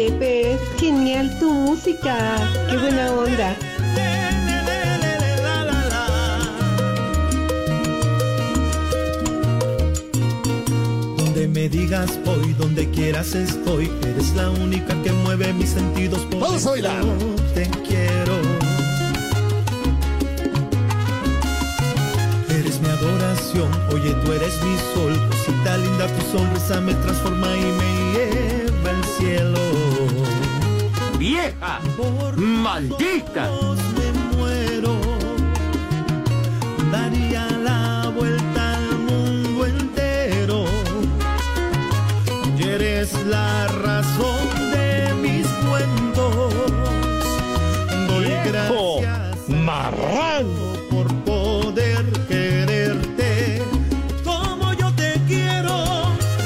Pepe, es genial tu música. Qué buena onda. Donde me digas hoy, donde quieras estoy. Eres la única que mueve mis sentidos. Por Vamos a eso bailar. Te quiero. Eres mi adoración, oye tú eres mi sol, cosita linda tu sonrisa me transforma y me lleva al cielo. ¡Vieja! ¡Maldita! me muero, daría la vuelta al mundo entero. Y eres la razón de mis cuentos. Doy ¡Viejo gracias marrano! por poder quererte como yo te quiero.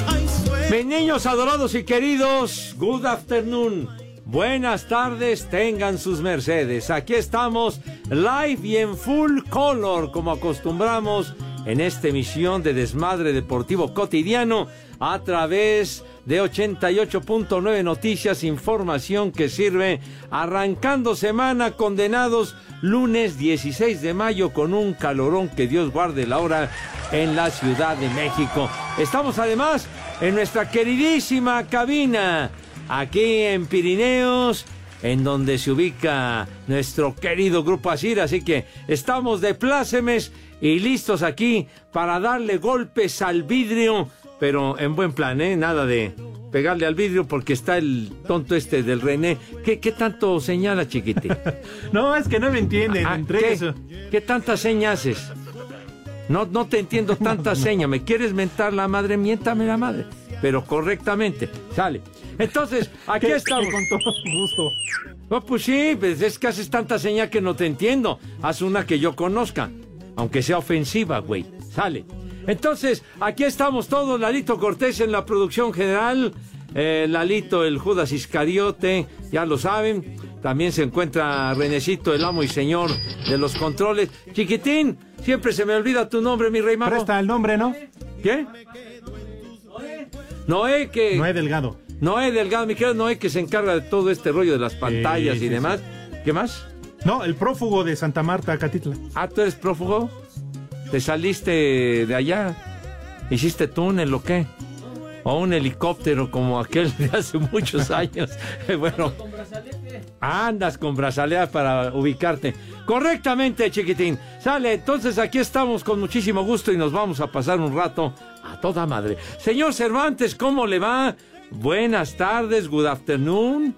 Ay, sueño. Mis niños adorados y queridos, good afternoon. Buenas tardes, tengan sus mercedes. Aquí estamos, live y en full color, como acostumbramos en esta emisión de Desmadre Deportivo Cotidiano a través de 88.9 Noticias, información que sirve arrancando semana condenados lunes 16 de mayo con un calorón que Dios guarde la hora en la Ciudad de México. Estamos además en nuestra queridísima cabina aquí en Pirineos en donde se ubica nuestro querido Grupo Asir, así que estamos de plácemes y listos aquí para darle golpes al vidrio, pero en buen plan, ¿eh? Nada de pegarle al vidrio porque está el tonto este del René. ¿Qué, qué tanto señala, chiquitín? No, es que no me entienden. Ah, entre ¿qué? eso. ¿Qué tantas señas haces? No, no te entiendo tanta seña. ¿Me quieres mentar la madre? Miéntame la madre. Pero correctamente. Sale. Entonces, aquí estamos. con todo gusto. No, pues sí, pues es que haces tanta seña que no te entiendo. Haz una que yo conozca. Aunque sea ofensiva, güey. Sale. Entonces, aquí estamos todos. Lalito Cortés en la producción general. eh, Lalito, el Judas Iscariote, ya lo saben. También se encuentra Renecito, el amo y señor de los controles. Chiquitín, siempre se me olvida tu nombre, mi rey mago. Presta el nombre, ¿no? ¿Qué? Noé, que... Noé Delgado. Noé Delgado, mi querido Noé, que se encarga de todo este rollo de las pantallas sí, y sí. demás. ¿Qué más? No, el prófugo de Santa Marta, Catitla. Ah, tú eres prófugo. ¿Te saliste de allá? ¿Hiciste túnel o qué? O un helicóptero como aquel de hace muchos años. bueno. Andas con brazalete para ubicarte. Correctamente, chiquitín. Sale, entonces aquí estamos con muchísimo gusto y nos vamos a pasar un rato a toda madre. Señor Cervantes, ¿cómo le va? Buenas tardes, good afternoon.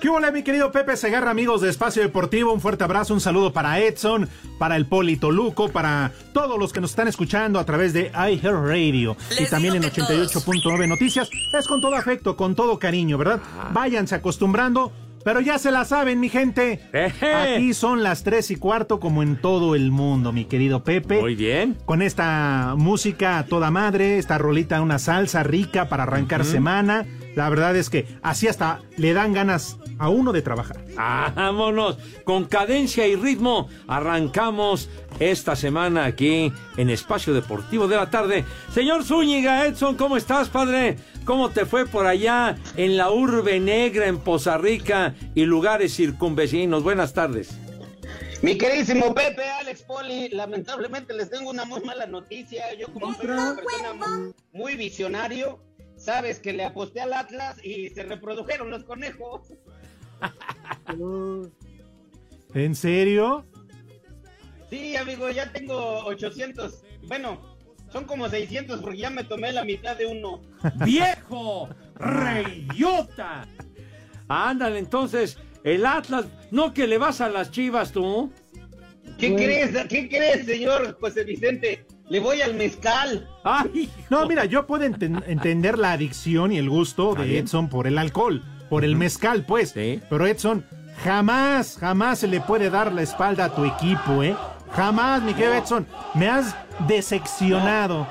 ¿Qué hola, mi querido Pepe Segarra, amigos de Espacio Deportivo? Un fuerte abrazo, un saludo para Edson, para el Polito Luco, para todos los que nos están escuchando a través de iHeartRadio y también en 88.9 Noticias. Es con todo afecto, con todo cariño, ¿verdad? Váyanse acostumbrando, pero ya se la saben, mi gente. Aquí son las tres y cuarto, como en todo el mundo, mi querido Pepe. Muy bien. Con esta música a toda madre, esta rolita, una salsa rica para arrancar semana. La verdad es que así hasta le dan ganas a uno de trabajar. Vámonos, con cadencia y ritmo arrancamos esta semana aquí en Espacio Deportivo de la Tarde. Señor Zúñiga, Edson, ¿cómo estás, padre? ¿Cómo te fue por allá en la urbe negra, en Poza Rica y lugares circunvecinos? Buenas tardes. Mi queridísimo Pepe, Alex Poli, lamentablemente les tengo una muy mala noticia. Yo como soy una persona muy, muy visionario, sabes que le aposté al Atlas y se reprodujeron los conejos. ¿En serio? Sí, amigo, ya tengo 800. Bueno, son como 600 porque ya me tomé la mitad de uno. ¡Viejo! ¡Reyota! Ándale, entonces, el Atlas, no que le vas a las chivas tú. ¿Qué crees? ¿Qué crees, señor José Vicente? Le voy al mezcal. ¡Ay! No, mira, yo puedo enten- entender la adicción y el gusto de. Edson por el alcohol. por el mezcal, pues. Sí. Pero Edson, jamás, jamás se le puede dar la espalda a tu equipo, ¿eh? Jamás, mi querido Edson. Me has decepcionado.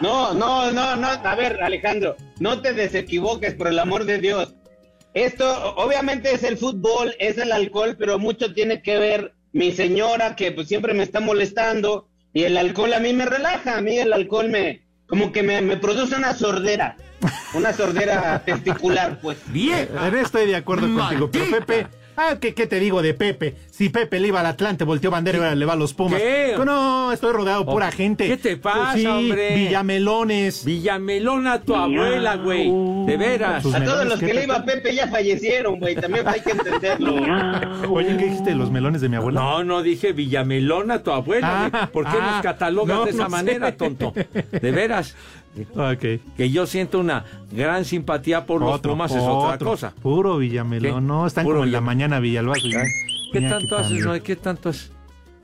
No, no, no, no. A ver, Alejandro, no te desequivoques, por el amor de Dios. Esto, obviamente, es el fútbol, es el alcohol, pero mucho tiene que ver mi señora, que pues siempre me está molestando, y el alcohol a mí me relaja, a mí el alcohol me, como que me, me produce una sordera, una sordera testicular, pues. Bien. En esto estoy de acuerdo contigo, pero Pepe. Ah, ¿qué, ¿qué te digo de Pepe? Si Pepe le iba al Atlante, volteó bandera y ahora le va a los Pumas. ¿Qué? No, estoy rodeado por pura gente. ¿Qué te pasa, Sí, hombre? Villamelones. Villamelona, tu abuela, güey. De veras. A todos los ¿qué, que le iba a Pepe ya fallecieron, güey, también hay que entenderlo. Oye, ¿qué dijiste de los melones de mi abuela? No, no dije Villamelona, tu abuela. Ah. ¿Por qué ah, nos catalogas no, de esa no sé. manera, tonto? De veras. Ok. Que yo siento una gran simpatía por los Pumas es otra otro. cosa. Puro Villamelón. ¿Qué? No, están Puro como en la mañana Villalbazo. ¿Qué tanto haces, no? ¿Qué tanto haces?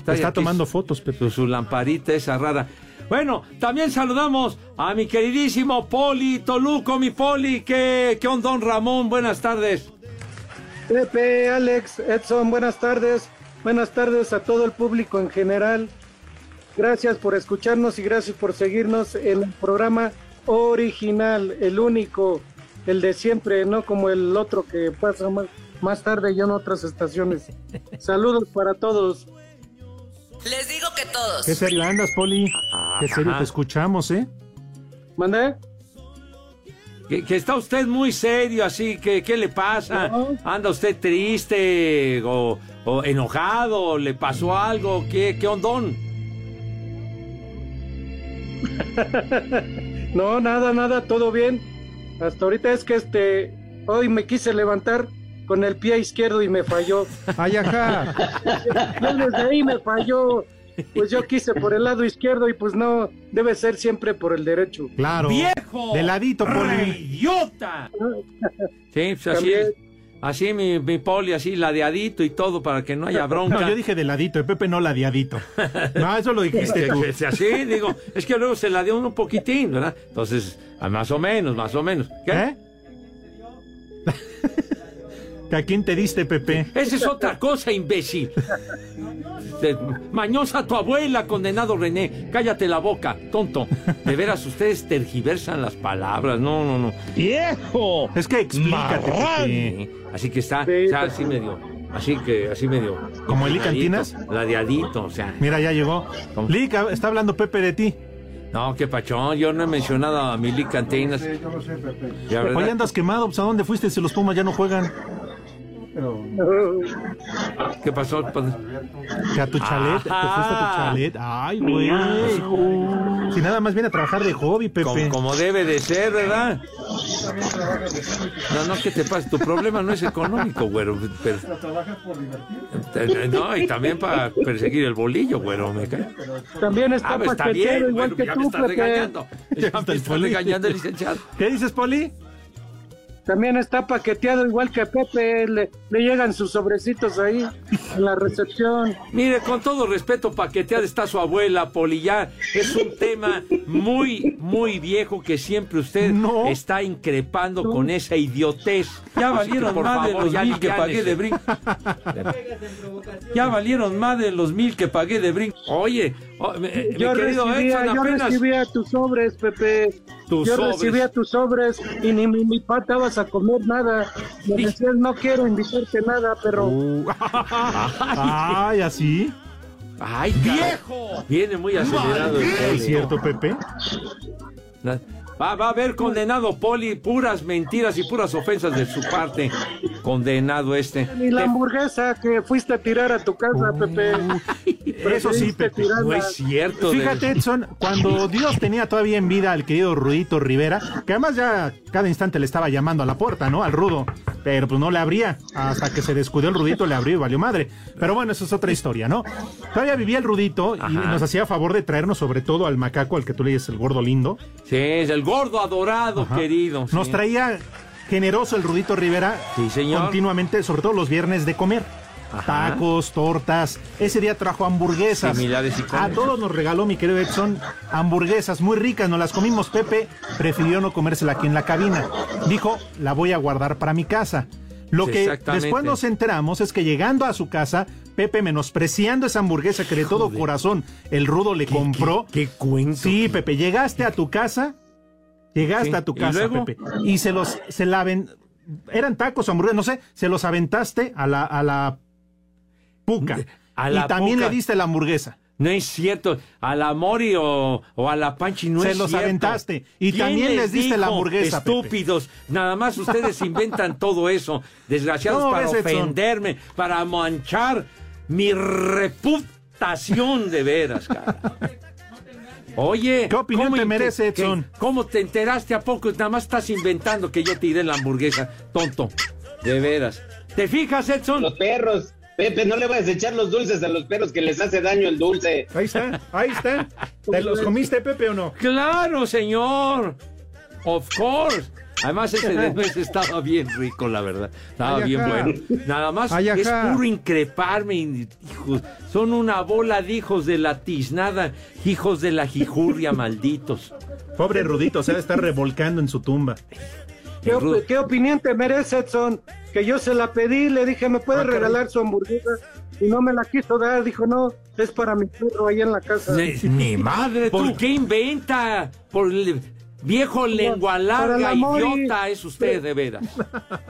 Está tomando su- fotos, Pepe. Su, su lamparita esa rara. Bueno, también saludamos a mi queridísimo Poli Toluco, mi Poli. ¿Qué, qué onda, don Ramón? Buenas tardes. Pepe, Alex, Edson, buenas tardes. Buenas tardes a todo el público en general. Gracias por escucharnos y gracias por seguirnos en el programa original, el único, el de siempre, no como el otro que pasa más, más tarde y en otras estaciones. Saludos para todos. Les digo que todos. ¿Qué serio andas, Poli? ¿Qué serio te escuchamos, eh? ¿Mandé? Que, que está usted muy serio, así que ¿qué le pasa? No. ¿Anda usted triste o, o enojado? ¿Le pasó algo? ¿Qué, qué ondón? No, nada, nada, todo bien. Hasta ahorita es que este, hoy me quise levantar con el pie izquierdo y me falló. Ay, ajá. Ya desde ahí me falló. Pues yo quise por el lado izquierdo y pues no, debe ser siempre por el derecho. Claro. ¡Viejo! De ladito, Poli. ¡Idiota! Sí, pues así, También. Así mi, mi Poli, así ladeadito y todo para que no haya bronca. No, yo dije de ladito, Pepe no ladiadito. No, eso lo dijiste tú. Así, digo, es que luego se la dio un poquitín, ¿verdad? Entonces, ah, más o menos, más o menos. ¿Qué? ¿Eh? ¿Que ¿A quién te diste, Pepe? Esa es otra cosa, imbécil. De- Mañosa tu abuela, condenado René. Cállate la boca, tonto. De veras, ustedes tergiversan las palabras. No, no, no. ¡Viejo! Es que explícate. Pepe. Sí, Así que está, o sea, así medio. Así que, así medio. ¿Como Eli ladeadito, Cantinas? Ladeadito, o sea. Mira, ya llegó. ¿Cómo? Lick, está hablando Pepe de ti. No, qué pachón. Yo no he mencionado a Mili Cantinas. Ya, ¿verdad? Hoy andas quemado, pues ¿a dónde fuiste si los Pumas ya no juegan? ¿Qué pasó? padre? Que a tu chalet, te fuiste a tu chalet. Ay, güey. Si nada más viene a trabajar de hobby, Pepe. Como, como debe de ser, ¿verdad? No, no, ¿qué te pasa? Tu problema no es económico, güero. Pero... Eh, No, y también para perseguir el bolillo, güero, me cae. También está Ah, pues está bien, igual bueno, que ya me tú, estás Pepe. regañando. Ya me estás regañando, licenciado. ¿Qué dices, Poli? También está paqueteado igual que Pepe. Le, le llegan sus sobrecitos ahí en la recepción. Mire, con todo respeto, paqueteada está su abuela, Poli. Ya es un tema muy, muy viejo que siempre usted No. está increpando con esa idiotez. Ya valieron más de los ya mil que pagué de brinco. Ya valieron más de los mil que pagué de brinco. Oye, oh, mi, mi Yo querido recibía, Edson, yo apenas... recibía tus sobres, Pepe. Tus yo sobres. recibía tus sobres y ni mi, mi papá vas a comer nada. Me Sí. decías, no quiero invitarte nada, pero Uh, Ay, así. ¡Ay, viejo! Viene muy acelerado el ¿Es cierto, Pepe? Va, va a haber condenado Poli, puras mentiras y puras ofensas de su parte. Condenado este. ni la hamburguesa que fuiste a tirar a tu casa, Pepe. Eso sí, Pepe. tirarla. No es cierto. de- Fíjate, Edson, cuando Dios tenía todavía en vida al querido Rudito Rivera, que además ya cada instante le estaba llamando a la puerta, ¿no? Al Rudo. Pero pues no le abría. Hasta que se descuidó el Rudito, le abrió y valió madre. Pero bueno, eso es otra historia, ¿no? Todavía vivía el Rudito y Ajá. nos hacía favor de traernos sobre todo al macaco, al que tú le dices el gordo lindo. Sí, es el gordo adorado, Ajá. querido. Nos sí. traía generoso el Rudito Rivera Sí, señor. continuamente, sobre todo los viernes de comer. Tacos, tortas. Ese día trajo hamburguesas. Similares y A todos nos regaló mi querido Edson hamburguesas muy ricas, nos las comimos. Pepe prefirió no comérsela aquí en la cabina. Dijo, la voy a guardar para mi casa. Lo Sí, que después nos enteramos es que llegando a su casa, Pepe menospreciando esa hamburguesa que de todo corazón el rudo le compró. ¿Qué, qué cuento? Sí, Pepe, llegaste a tu casa, llegaste Sí, a tu ¿y casa, luego? Pepe, y se los, se la aven- eran tacos o hamburguesas, no sé, se los aventaste a la, a la puca. A la y también puca. le diste la hamburguesa. No es cierto. A la Mori o, o a la Panchi no Se es los cierto. aventaste. Y ¿Quién también les diste la hamburguesa, Pepe? Estúpidos. Nada más ustedes inventan todo eso. Desgraciados ¿Cómo para ves, Edson? ofenderme, para manchar mi reputación de veras, cara. Oye, ¿Qué opinión ¿cómo te merece, que- Edson? ¿Cómo te enteraste a poco? Nada más estás inventando que yo tiré la hamburguesa, tonto. De veras. ¿Te fijas, Edson? Los perros. Pepe, no le vayas a echar los dulces a los perros que les hace daño el dulce. Ahí está, ahí está. ¿Te los comiste, Pepe, o no? Claro, señor. Of course. Además, ese de nuez estaba bien rico, la verdad. Estaba Ay, bien bueno. Nada más Ay, es puro increparme. Hijos, son una bola de hijos de la tiznada, hijos de la jijurria, malditos. Pobre Rudito, se ha de estar revolcando en su tumba. ¿Qué, op- qué opinión te merece, Edson? Que yo se la pedí, le dije, ¿me puede Ah, caray. regalar su hamburguesa? Y no me la quiso dar, dijo, no, es para mi perro ahí en la casa. Ni, ni madre, ¿por qué inventa? Por el viejo lengua larga, idiota es usted, de veras.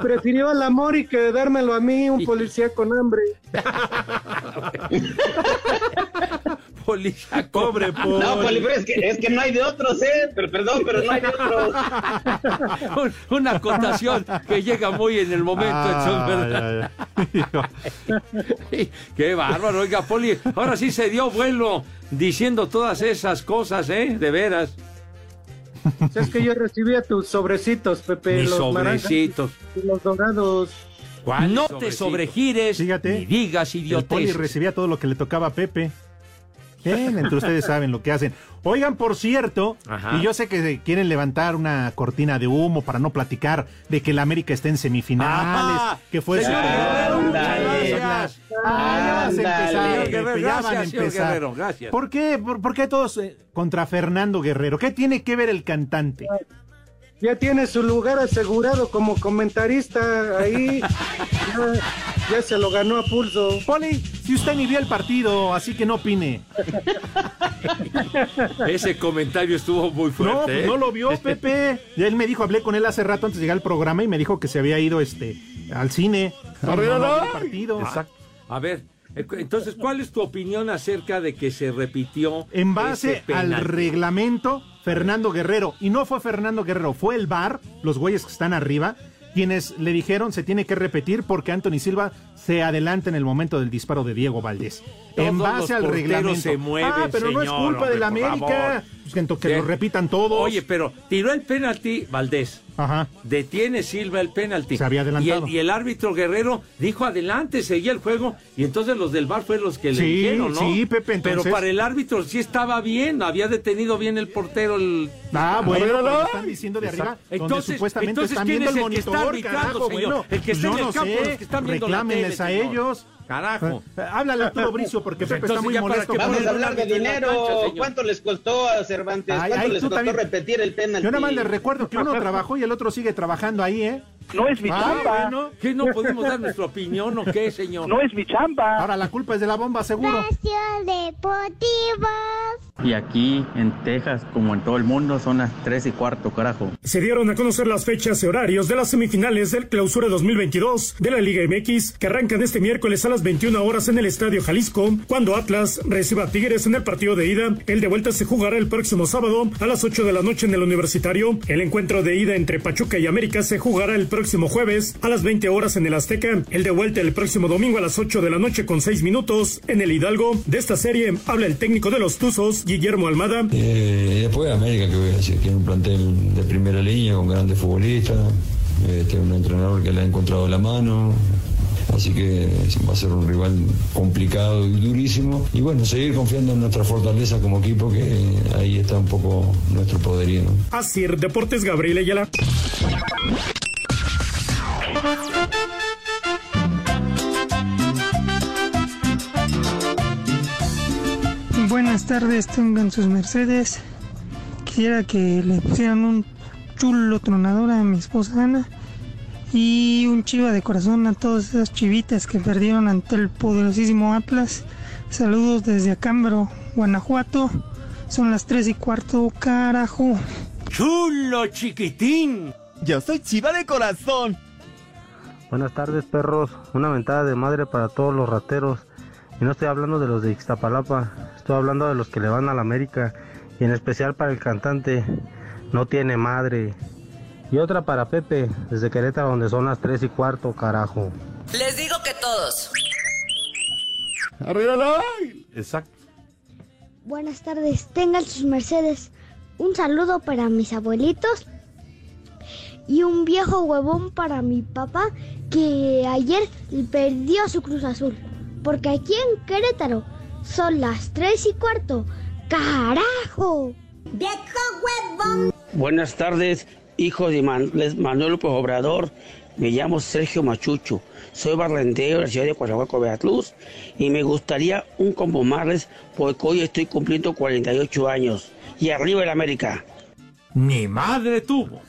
Prefirió al amor y que dármelo a mí, un policía con hambre. Policía, Pobre, pobre. No, Poli, pero es que, es que no hay de otros, ¿eh? Pero perdón, pero no hay de otros. Un- Una acotación que llega muy en el momento, Edson, ¿verdad? Qué bárbaro, oiga, Poli. Ahora sí se dio vuelo diciendo todas esas cosas, ¿eh? De veras. Es que yo recibía tus sobrecitos, Pepe, Mis los sobrecitos. y los dorados. No te sobregires Fíjate. y digas El Poli recibía todo lo que le tocaba a Pepe. Bien, entre ustedes saben lo que hacen. Oigan, por cierto, Ajá. y yo sé que quieren levantar una cortina de humo para no platicar de que el América está en semifinales, Ah, que fue señor. Guerrero, gracias. ¿Por qué, por, por qué todos eh, contra Fernando Guerrero? ¿Qué tiene que ver el cantante? Ya tiene su lugar asegurado como comentarista ahí. Ya, ya se lo ganó a pulso. Poli, si usted ni vio el partido, así que no opine. Ese comentario estuvo muy fuerte. No, pues ¿eh? no lo vio Pepe. Y él me dijo, hablé con él hace rato antes de llegar al programa y me dijo que se había ido este al cine. No, no, partido. Exacto. A ver, eh, entonces, ¿cuál es tu opinión acerca de que se repitió En base al reglamento, Fernando Guerrero, y no fue Fernando Guerrero, fue el VAR, los güeyes que están arriba, quienes le dijeron se tiene que repetir porque Anthony Silva se adelanta en el momento del disparo de Diego Valdés. Todos en base los al reglamento. se mueven, ah, pero no es culpa de la hombre, América. favor. Pues que, lo repitan todos. Oye, pero tiró el penalti Valdés. Ajá. Detiene Silva el penalti. Se había adelantado. Y el, y el árbitro Guerrero dijo adelante, seguía el juego. Y entonces los del bar fueron los que le dijeron, ¿no? sí, Pepe, entonces- Pero para el árbitro sí estaba bien, había detenido bien el portero. El... Ah, bueno, Pero pero no. lo están diciendo de arriba, Entonces- supuestamente entonces, están ¿quién viendo es el el que está monitor, arbitrando, carajo, señor? bueno, El que está yo en el no campo, sé, los que están viendo la tele, a señor. Carajo. Eh, Háblale a Arturo Bricio porque Pepe está muy ¿ya para molesto. Vamos a hablar de dinero. cancha, señor? ¿Cuánto les costó a Cervantes? Ay, ¿Cuánto ay, les costó también. repetir el penalti? Yo nada más les recuerdo que uno trabajó y el otro sigue trabajando ahí, ¿eh? No es mi Ah, chamba. bueno. ¿Qué no podemos dar nuestra opinión o qué, señor? No es mi chamba. Ahora la culpa es de la bomba, seguro. Y aquí en Texas, como en todo el mundo, son las 3 y cuarto, carajo. Se dieron a conocer las fechas y horarios de las semifinales del Clausura 2022 de la Liga MX, que arrancan este miércoles a las 21 horas en el Estadio Jalisco, cuando Atlas reciba a Tigres en el partido de ida. El de vuelta se jugará el próximo sábado a las 8 de la noche en el Universitario. El encuentro de ida entre Pachuca y América se jugará el próximo jueves a las 20 horas en el Azteca. El de vuelta el próximo domingo a las 8 de la noche con 6 minutos en el Hidalgo. De esta serie habla el técnico de los Tuzos, Guillermo Almada. Eh, después América, que voy a decir, tiene un plantel de primera línea con grandes futbolistas, eh, tiene un entrenador que le ha encontrado la mano, así que va a ser un rival complicado y durísimo. Y bueno, seguir confiando en nuestra fortaleza como equipo, que ahí está un poco nuestro poderío. ¿no? Asir Deportes Gabriel Ayala. Buenas tardes, tengan sus mercedes. Quisiera que le pusieran un chulo tronador a mi esposa Ana y un chiva de corazón a todas esas chivitas que perdieron ante el poderosísimo Atlas. Saludos desde Acámbaro, Guanajuato. Son las 3 y cuarto, carajo. ¡Chulo, chiquitín! Yo soy chiva de corazón. Buenas tardes, perros. Una ventada de madre para todos los rateros. Y no estoy hablando de los de Ixtapalapa, estoy hablando de los que le van a la América. Y en especial para el cantante. No tiene madre. Y otra para Pepe, desde Querétaro, donde son las tres y cuarto, carajo. Les digo que todos. ¡Arriba la! Exacto. Buenas tardes, tengan sus mercedes. Un saludo para mis abuelitos y un viejo huevón para mi papá que ayer perdió su Cruz Azul. Porque aquí en Querétaro son las tres y cuarto. ¡Carajo! ¡Viejo huevón! Buenas tardes, hijo de Man- Manuel López Obrador. Me llamo Sergio Machucho. Soy barrendero de la ciudad de Coahuaco, Veracruz. Y me gustaría un combo marles porque hoy estoy cumpliendo 48 años. Y arriba el América. Mi madre tuvo.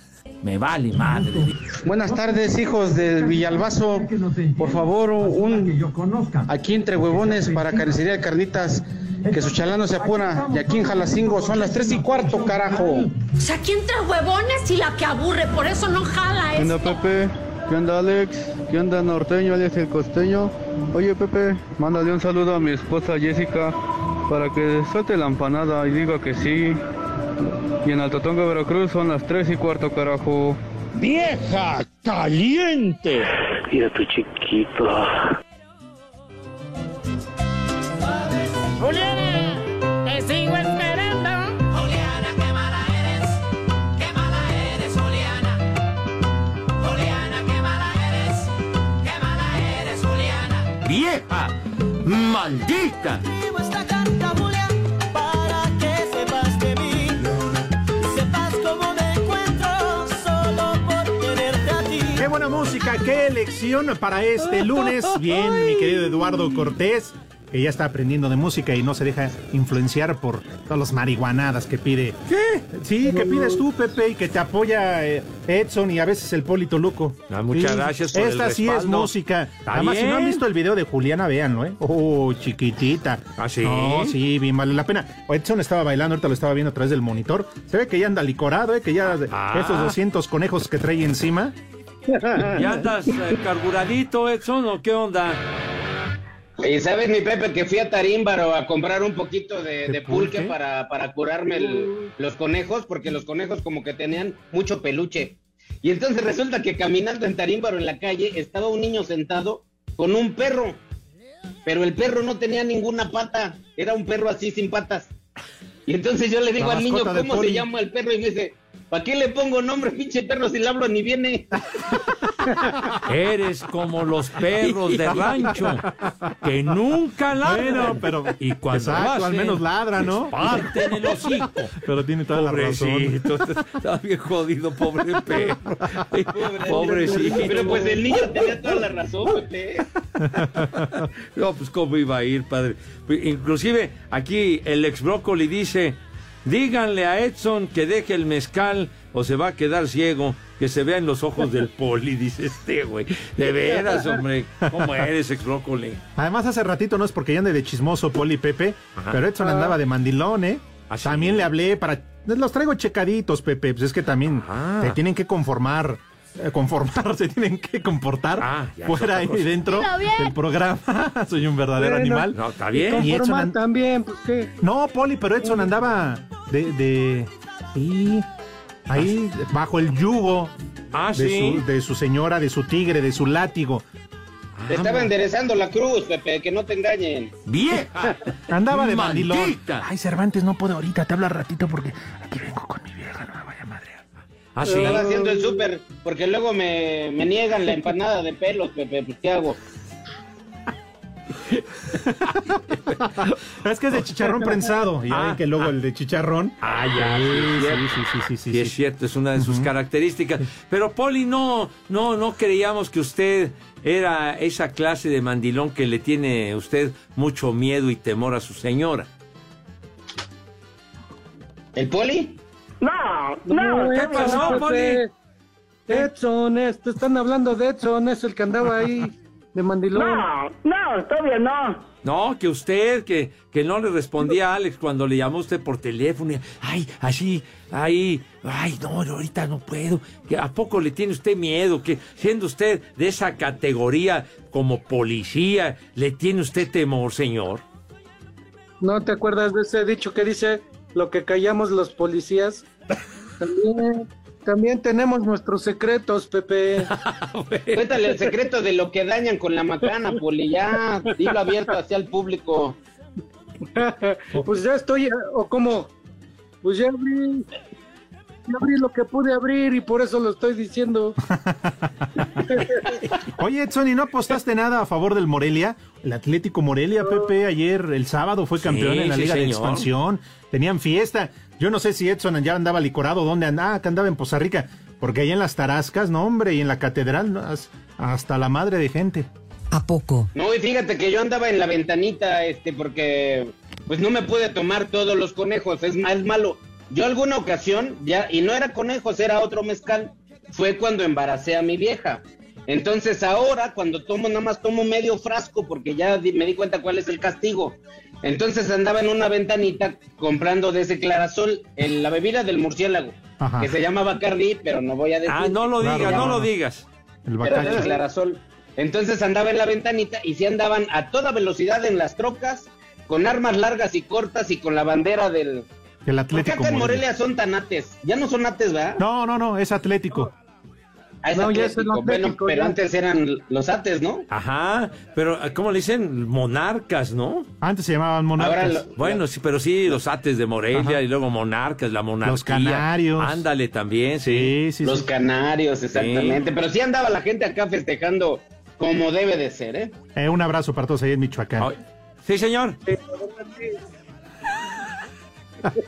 Me vale madre. Buenas tardes, hijos del Villalbazo. Por favor, un aquí entre huevones para carnicería de carnitas. Que su chalano se apura. Y aquí en Jalacingo son las tres y cuarto, carajo. O sea, aquí entre huevones y la que aburre, por eso no jala ¿Qué onda, esto. Pepe? ¿Qué onda, Alex? ¿Qué onda, Norteño, Alex el Costeño? Oye, Pepe, mándale un saludo a mi esposa Jessica para que suelte la empanada y diga que sí. Y en Altotonga, Veracruz son las tres y cuarto, carajo. ¡Vieja caliente! Mira tu chiquito. Juliana, te sigo esperando. Juliana, qué mala eres. Qué mala eres, Juliana. Juliana, qué mala eres. Qué mala eres, Juliana. ¡Vieja! ¡Maldita! Música, qué elección para este lunes. Bien, mi querido Eduardo Cortés, que ya está aprendiendo de música y no se deja influenciar por todas las marihuanadas que pide. ¿Qué? Sí, que pides tú, Pepe, y que te apoya eh, Edson y a veces el Polito Luco. Ah, muchas Sí, gracias por el Esta sí es respaldo. música. Está Además, si no han bien. visto el video de Juliana, véanlo, ¿eh? Oh, chiquitita. ¿Ah, sí? No, sí, bien vale la pena. Edson estaba bailando, ahorita lo estaba viendo a través del monitor. Se ve que ya anda licorado, ¿eh? Que ya Ah. estos 200 conejos que trae encima. ¿Ya andas eh, carburadito, Edson, o qué onda? Y sabes, mi Pepe, que fui a Tarímbaro a comprar un poquito de, de pulque para, para curarme el- los conejos, porque los conejos como que tenían mucho peluche. Y entonces resulta que caminando en Tarímbaro en la calle estaba un niño sentado con un perro. Pero el perro no tenía ninguna pata, era un perro así sin patas. Y entonces yo le digo al niño, ¿cómo se llama el perro? Y me dice, ¿para qué le pongo nombre, pinche perro, si le hablo ni viene? Eres como los perros de rancho, que nunca ladran. Bueno, pero- y cuando Exacto, hacen, al menos ladra, ¿no? parten el hocico. Pero tiene toda la razón. Pobrecito, está bien jodido, pobre perro. Pobrecito. Pero pues el niño tenía toda la razón, Pepe. No, pues cómo iba a ir, padre. Inclusive aquí el ex brócoli dice, díganle a Edson que deje el mezcal o se va a quedar ciego, que se vea en los ojos del poli, dice este güey. De veras, hombre, ¿cómo eres ex brócoli? Además, hace ratito no es porque ya ande de chismoso Poli Pepe, Ajá. pero Edson andaba de mandilón, ¿eh? ¿Ah? También le hablé para. Los traigo checaditos, Pepe. Pues es que también Ah. te tienen que conformar. Eh, conformar, se tienen que comportar Ah, fuera y dentro del programa. Soy un verdadero Bueno. animal. No, está bien. Y Edson and- también, pues qué. No, Poli, pero Edson andaba de. de sí, ahí bajo el yugo Ah, de, sí. su, de su señora, de su tigre, de su látigo. Te estaba enderezando la cruz, Pepe, que no te engañen. ¡Vieja! Andaba de mandilón. Ay, Cervantes, no puedo ahorita, te hablo al ratito porque aquí vengo con mi vieja, no. Ah, sí. Estaba haciendo el súper, porque luego me, me niegan la empanada de pelos, Pepe, pues ¿qué hago? Es que es de chicharrón prensado. Y ya Ah, ven que luego ah. el de chicharrón. Ah, ya, Sí, sí, sí, sí, sí, sí, sí, Sí, es sí. cierto, es una de sus características. Pero Poli, no, no, no creíamos que usted era esa clase de mandilón que le tiene usted mucho miedo y temor a su señora. ¿El poli? No, no, ¿Qué pasó, Pepe. Edson, es- te están hablando de Edson, es el que andaba ahí de mandilón. No, no, todavía no. No, que usted, que, que no le respondía a Alex cuando le llamó usted por teléfono. y, Ay, así, ay, ay, no, no, ahorita no puedo. Que ¿A poco le tiene usted miedo? Que siendo usted de esa categoría como policía, ¿le tiene usted temor, señor? ¿No te acuerdas de ese dicho que dice lo que callamos los policías? También, también tenemos nuestros secretos, Pepe. Cuéntale el secreto de lo que dañan con la macana, poli. Ya, dilo abierto hacia el público. pues ya estoy, o como, pues ya abrí, ya abrí lo que pude abrir y por eso lo estoy diciendo. Oye, Edson, ¿y no apostaste nada a favor del Morelia? El Atlético Morelia, Pepe, ayer, el sábado, fue campeón Sí, en la sí, Liga de. Expansión. Tenían fiesta. Yo no sé si Edson ya andaba licorado, dónde andaba, ah, que andaba en Poza Rica. Porque ahí en las Tarascas, no, hombre, y en la catedral, no, hasta la madre de gente. ¿A poco? No, y fíjate que yo andaba en la ventanita, este, porque pues no me pude tomar todos los conejos, es, es malo. Yo alguna ocasión, ya, y no era conejos, era otro mezcal, fue cuando embaracé a mi vieja. Entonces ahora, cuando tomo, nada más tomo medio frasco, porque ya di- me di cuenta cuál es el castigo. Entonces andaba en una ventanita comprando de ese clarasol, en la bebida del murciélago, Ajá. que se llama Bacardi, pero no voy a decir. Ah, no lo digas, no lo digas. El de clarasol. Entonces andaba en la ventanita y sí andaban a toda velocidad en las trocas, con armas largas y cortas y con la bandera del... El ¿Por qué Atlético acá en Morelia. Morelia son tan ates? Ya no son ates, ¿verdad? No, no, no, es Atlético. Ah, es No, ya es Atlético. Bueno, Atlético, pero ya. antes eran los ates, ¿no? Ajá, pero ¿cómo le dicen? Monarcas, ¿no? Antes se llamaban monarcas. Ahora lo- Bueno, sí, pero sí, los ates de Morelia Ajá. y luego monarcas, la monarquía. Los canarios. Ándale también, sí. Sí, sí, los sí. canarios, exactamente. Pero sí andaba la gente acá festejando como debe de ser, ¿eh? Eh, un abrazo para todos ahí en Michoacán. Ay, Sí, señor.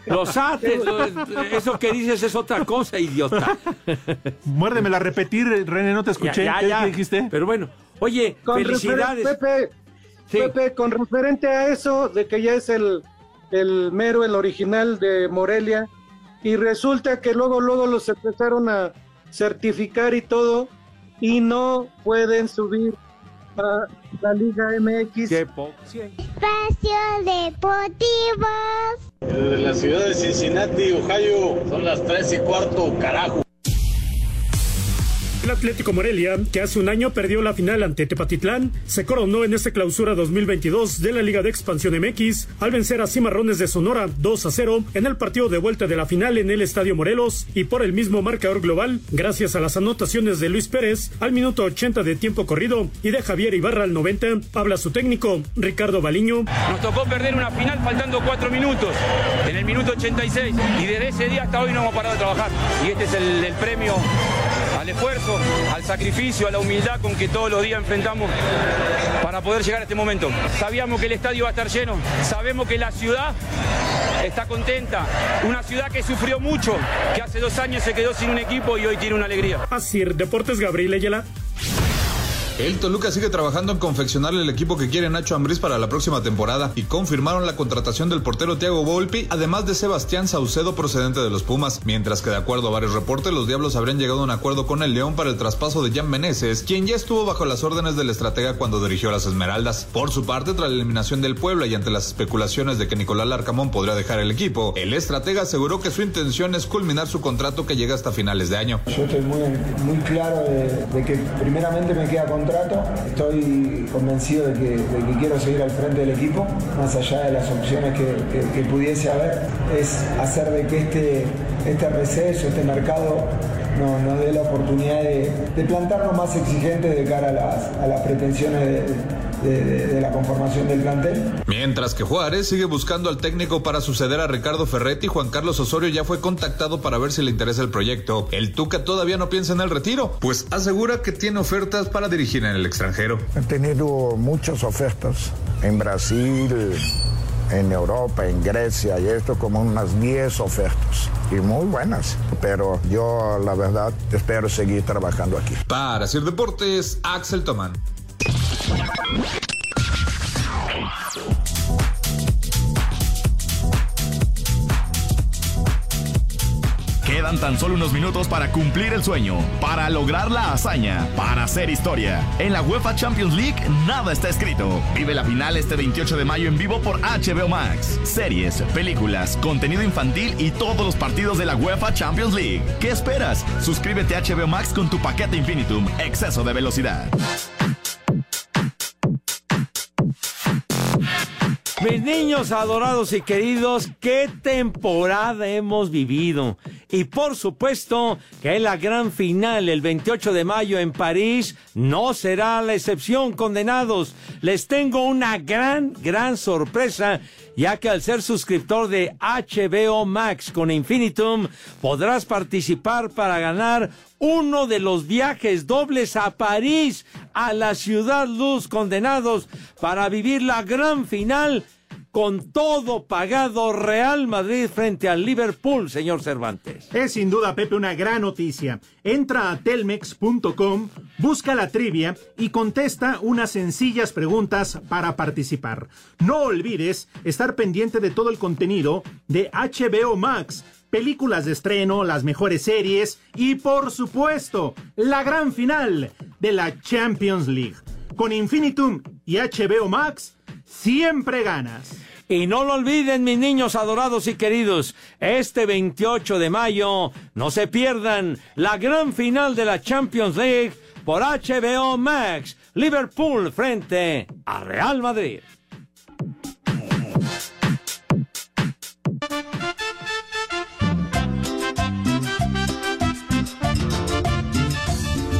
Los ates, lo- eso que dices es otra cosa, idiota. Muérdemela a repetir, René, no te escuché. Ya, ya, ¿Qué, ya. qué dijiste? Pero bueno, oye, Con felicidades. Pepe, Sí. Pepe, con referente a eso, de que ya es el, el mero, el original de Morelia, y resulta que luego, luego los empezaron a certificar y todo, y no pueden subir a la Liga MX. Qué poco. Espacio Deportivo. De la ciudad de Cincinnati, Ohio, son las tres y cuarto, carajo. El Atlético Morelia, que hace un año perdió la final ante Tepatitlán, se coronó en esta clausura 2022 de la Liga de Expansión MX al vencer a Cimarrones de Sonora 2 a 0 en el partido de vuelta de la final en el Estadio Morelos y por el mismo marcador global, gracias a las anotaciones de Luis Pérez al minuto 80 de tiempo corrido y de Javier Ibarra al 90, habla su técnico, Ricardo Baliño. Nos tocó perder una final faltando cuatro minutos, en el minuto 86, y desde ese día hasta hoy no hemos parado de trabajar. Y este es el, el premio al esfuerzo, al sacrificio, a la humildad con que todos los días enfrentamos para poder llegar a este momento. Sabíamos que el estadio va a estar lleno, sabemos que la ciudad está contenta, una ciudad que sufrió mucho, que hace dos años se quedó sin un equipo y hoy tiene una alegría. Así, Deportes Gabriel Ayala. El Toluca sigue trabajando en confeccionarle el equipo que quiere Nacho Ambriz para la próxima temporada y confirmaron la contratación del portero Thiago Volpi, además de Sebastián Saucedo procedente de los Pumas, mientras que de acuerdo a varios reportes los Diablos habrían llegado a un acuerdo con el León para el traspaso de Jan Meneses, quien ya estuvo bajo las órdenes del estratega cuando dirigió las Esmeraldas. Por su parte, tras la eliminación del Puebla y ante las especulaciones de que Nicolás Larcamón podría dejar el equipo, el estratega aseguró que su intención es culminar su contrato que llega hasta finales de año. Yo estoy muy, claro de, de que primeramente me queda estoy convencido de que, quiero seguir al frente del equipo, más allá de las opciones que, que- que pudiese haber, es hacer de que este, este receso, este mercado no- nos dé la oportunidad de, de plantarnos más exigentes de cara a las, a las pretensiones de- de- de- de la conformación del plantel. Mientras que Juárez sigue buscando al técnico para suceder a Ricardo Ferretti, Juan Carlos Osorio ya fue contactado para ver si le interesa el proyecto. El Tuca todavía no piensa en el retiro, pues asegura que tiene ofertas para dirigir en el extranjero. He tenido muchas ofertas en Brasil, en Europa, en Grecia y esto como unas 10 ofertas y muy buenas. Pero yo la verdad espero seguir trabajando aquí. Para hacer deportes, Axel Tomán. Quedan tan solo unos minutos para cumplir el sueño, para lograr la hazaña, para hacer historia. En la UEFA Champions League nada está escrito. Vive la final este 28 de mayo en vivo por HBO Max. Series, películas, contenido infantil y todos los partidos de la UEFA Champions League. ¿Qué esperas? Suscríbete a HBO Max con tu paquete Infinitum, exceso de velocidad. Mis niños adorados y queridos, qué temporada hemos vivido. Y por supuesto que la gran final el 28 de mayo en París no será la excepción, condenados. Les tengo una gran, gran sorpresa, ya que al ser suscriptor de HBO Max con Infinitum, podrás participar para ganar uno de los viajes dobles a París, a la ciudad luz, condenados, para vivir la gran final con todo pagado Real Madrid frente al Liverpool, señor Cervantes. Es sin duda, Pepe, una gran noticia. Entra a telmex.com, busca la trivia y contesta unas sencillas preguntas para participar. No olvides estar pendiente de todo el contenido de HBO Max, películas de estreno, las mejores series y, por supuesto, la gran final de la Champions League. Con Infinitum y HBO Max, siempre ganas. Y no lo olviden, mis niños adorados y queridos, este 28 de mayo no se pierdan la gran final de la Champions League por HBO Max, Liverpool frente a Real Madrid.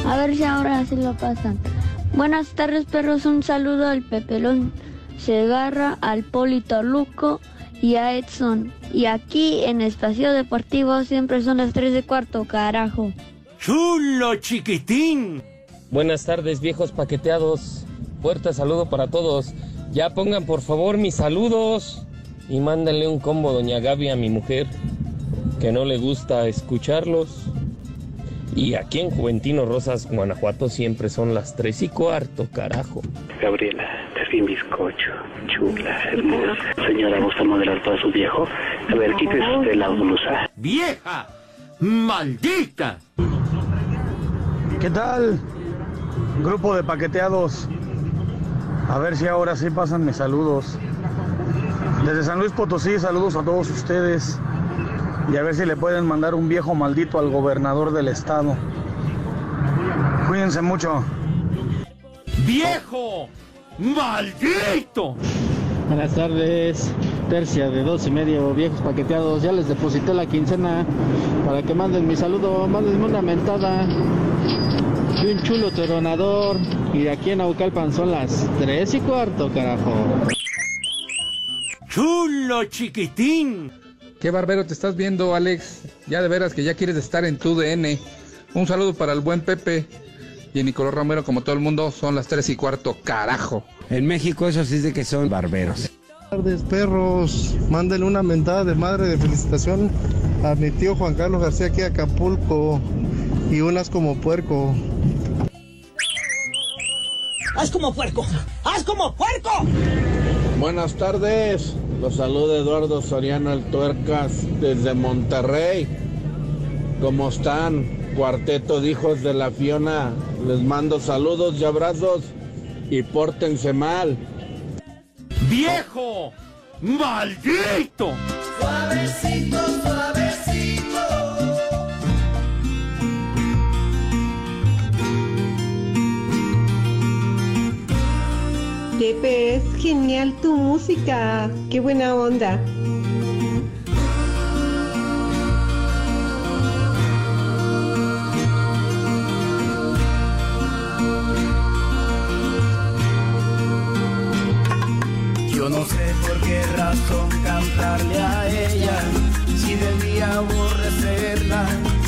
A ver si ahora sí lo pasan. Buenas tardes, perros. Un saludo al Pepelón Segarra, al Polito Luco y a Edson. Y aquí en Espacio Deportivo siempre son las 3 de cuarto, carajo. ¡Chulo, chiquitín! Buenas tardes, viejos paqueteados. Fuerte saludo para todos. Ya pongan por favor mis saludos y mándenle un combo doña Gaby a mi mujer, que no le gusta escucharlos. Y aquí en Juventino Rosas, Guanajuato, siempre son las tres y cuarto, carajo. Gabriela, un bizcocho, chula, hermosa. Señora, ¿gusta modelar para su viejo? A ver, quítese usted la blusa. ¡Vieja! ¡Maldita! ¿Qué tal? Grupo de paqueteados. A ver si ahora sí pasan mis saludos. Desde San Luis Potosí, saludos a todos ustedes. Y a ver si le pueden mandar un viejo maldito al gobernador del estado. Cuídense mucho. ¡Viejo! ¡Maldito! Buenas tardes, tercia de dos y medio, viejos paqueteados. Ya les deposité la quincena para que manden mi saludo, mándenme una mentada y un chulo tronador. Y aquí en Aucalpan son las tres y cuarto, carajo. ¡Chulo, chiquitín! Qué barbero te estás viendo, Alex. Ya de veras que ya quieres estar en tu DN. Un saludo para el buen Pepe. Y en Nicolás Romero, como todo el mundo, son las tres y cuarto, carajo. En México eso sí es de que son barberos. Buenas tardes, perros. Mándenle una mentada de madre de felicitación a mi tío Juan Carlos García aquí a Acapulco. Y unas como puerco. ¡Haz como puerco! ¡Haz como puerco! Buenas tardes, los saluda Eduardo Soriano el Tuercas desde Monterrey. ¿Cómo están? Cuarteto de hijos de la Fiona. Les mando saludos y abrazos y pórtense mal. ¡Viejo! ¡Maldito! Suavecito, suavecito. Pepe, es genial tu música. Qué buena onda. Qué razón cantarle a ella, si debía aborrecerla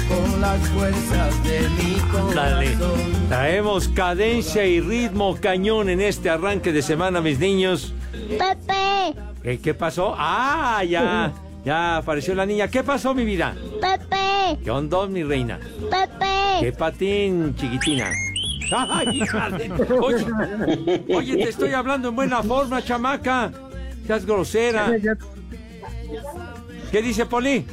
con las fuerzas de mi Dale. corazón. Traemos cadencia y ritmo cañón en este arranque de semana, mis niños. Pepe, ¿Qué, qué pasó? ¡Ah, ya! Ya apareció la niña. ¿Qué pasó, mi vida? Pepe, ¿Qué onda, mi reina? Pepe. ¿Qué patín, chiquitina? ¡Ay, hija de- Oye, oye, te estoy hablando en buena forma, chamaca. Seas grosera. ¿Qué dice Poli?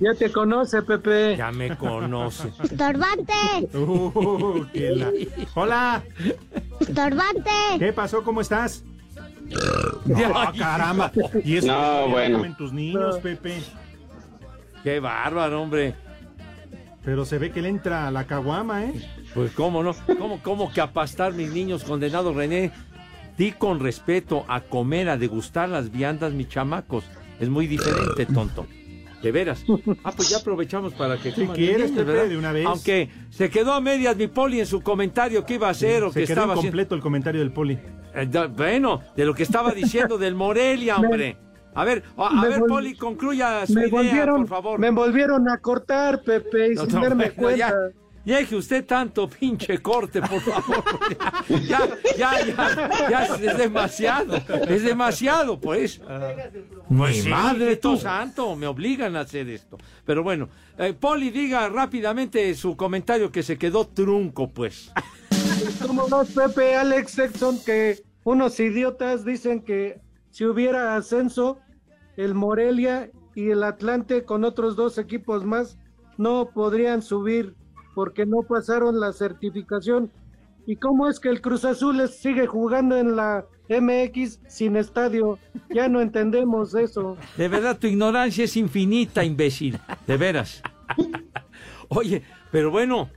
Ya te conoce, Pepe. Ya me conoce. ¡Estorbante! Uh, qué la- Hola, ¡Estorbante! ¿qué pasó? ¿Cómo estás? No, caramba. Y eso No, que bueno. comen tus niños, Pepe. Qué bárbaro, hombre. Pero se ve que le entra la caguama, ¿eh? Pues cómo no, cómo, cómo que apastar mis niños condenados, René. Di con respeto a comer, a degustar las viandas, mis chamacos. Es muy diferente, tonto. De veras. Ah, pues ya aprovechamos para que Si coman quieres, de una vez. Aunque se quedó a medias mi poli en su comentario que iba a hacer o Se que quedó estaba haciendo. incompleto el comentario del poli. Eh, da- Bueno, de lo que estaba diciendo del Morelia, hombre. A ver, a, ver, vol- Poli, concluya su Me idea, por favor. me volvieron a cortar, Pepe, y No, sin no, darme cuenta. ya deje usted tanto pinche corte, por favor. Ya, ya, ya, ya, es, es demasiado, es demasiado, pues. Pues sí, madre tú. santo, me obligan a hacer esto. Pero bueno, eh, Poli, diga rápidamente su comentario que se quedó trunco, pues. ¿Cómo vas, Pepe, Alex Sexton? Que unos idiotas dicen que si hubiera ascenso, el Morelia y el Atlante con otros dos equipos más no podrían subir porque no pasaron la certificación. ¿Y cómo es que el Cruz Azul sigue jugando en la MX sin estadio? Ya no entendemos eso. De verdad, tu ignorancia es infinita, imbécil. De veras. Oye, pero bueno,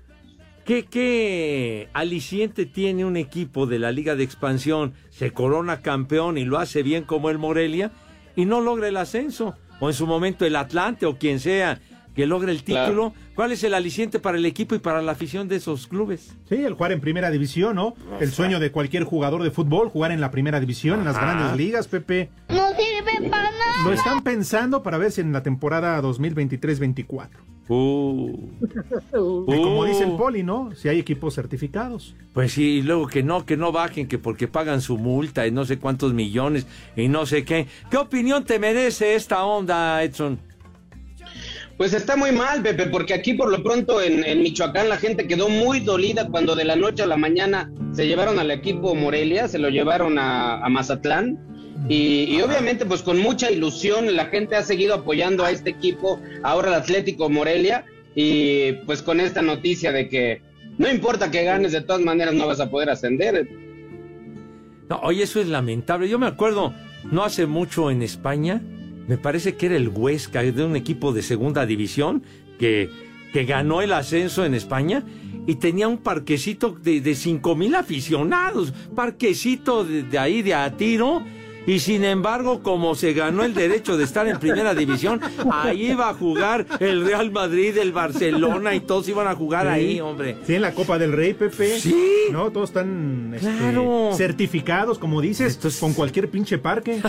¿qué, qué aliciente tiene un equipo de la Liga de Expansión? Se corona campeón y lo hace bien como el Morelia y no logra el ascenso. O en su momento el Atlante o quien sea que logre el título. ¿Cuál es el aliciente para el equipo y para la afición de esos clubes? Sí, el jugar en primera división, ¿no? El sueño de cualquier jugador de fútbol, jugar en la primera división, en las grandes ligas, Pepe. No sirve para nada. Lo están pensando para ver si en la temporada 2023-24. Uh. Y como dice el Poli, ¿no? Si hay equipos certificados. Pues sí, y luego que no, que no bajen, que porque pagan su multa y no sé cuántos millones y no sé qué. ¿Qué opinión te merece esta onda, Edson? Pues está muy mal, Pepe, porque aquí por lo pronto en, en Michoacán la gente quedó muy dolida cuando de la noche a la mañana se llevaron al equipo Morelia, se lo llevaron a, a Mazatlán. Y, y obviamente pues con mucha ilusión la gente ha seguido apoyando a este equipo, ahora el Atlético Morelia, y pues con esta noticia de que no importa que ganes, de todas maneras no vas a poder ascender. No, oye, eso es lamentable. Yo me acuerdo, no hace mucho en España, me parece que era el Huesca, de un equipo de segunda división, que, que ganó el ascenso en España y tenía un parquecito de, de cinco mil aficionados, parquecito de, de ahí de a tiro. Y sin embargo, como se ganó el derecho de estar en primera división, ahí iba a jugar el Real Madrid, el Barcelona y todos iban a jugar Sí. ahí, hombre. Sí, en la Copa del Rey, Pepe. Sí. No, todos están este, Claro. certificados, como dices, con cualquier pinche parque.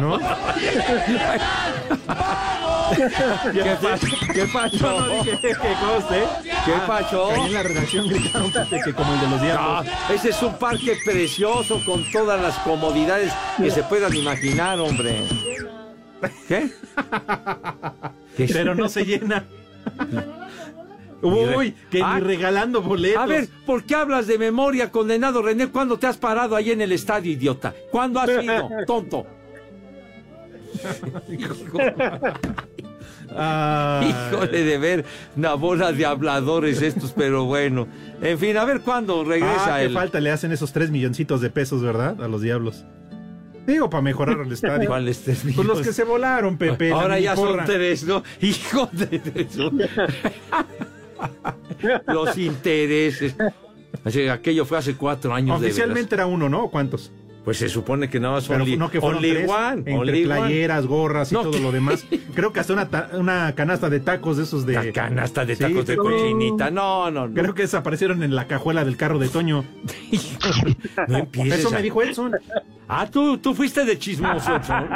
¿No? ¿Qué pasó? ¿Qué pasó? No, dije que conste. ¿Qué pasó? Ahí en la redacción gritaron que como el de los diablos. No, ese es un parque precioso con todas las comodidades que se puedan imaginar, hombre. ¿Qué? ¿Qué? Pero no se llena. Uy, que Ah. ni regalando boletos. A ver, ¿por qué hablas de memoria, condenado René? ¿Cuándo te has parado ahí en el estadio, idiota? ¿Cuándo has ido, tonto? Híjole de ver una bola de habladores estos, pero bueno. En fin, a ver cuándo regresa Ah, qué el... falta le hacen esos tres milloncitos de pesos, ¿verdad? A los diablos. Digo, para mejorar el estadio. ¿Cuáles tres Pues los que se volaron, Pepe. Ahora ya son tres, ¿no? Hijo de eso. Los intereses. Así, aquello fue hace cuatro años de Oficialmente era uno, ¿no? ¿O ¿Cuántos? Pues se supone que nada más Pero only, no que fueron only tres, one, entre only one. playeras, gorras y No, todo lo demás. Creo que hasta una, ta- una canasta de tacos de esos de... La canasta de Sí, tacos de cochinita. No, no, no. Creo que desaparecieron en la cajuela del carro de Toño. No empieces Eso a- me dijo Edson. Ah, tú, tú fuiste de chismoso, Edson.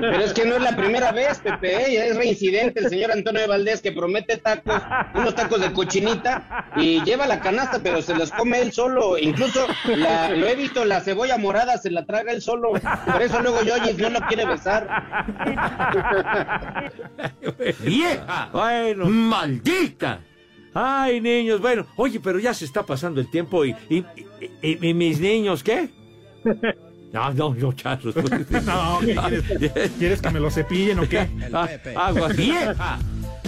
Pero es que no es la primera vez, Pepe, ¿eh? ya es reincidente el señor Antonio de Valdés que promete tacos, unos tacos de cochinita y lleva la canasta, pero se los come él solo. Incluso la- lo he visto, la cebolla morada se la traga él solo. Por eso luego Yoyis no lo quiere besar. ¡Vieja! Bueno. ¡Maldita! Ay, niños, bueno, oye, pero ya se está pasando el tiempo y, y, y- y- y mis niños, ¿qué? No, no, no, Charlos. No, ¿qué quieres? ¿Quieres que me lo cepillen o qué? Ah, agua vieja.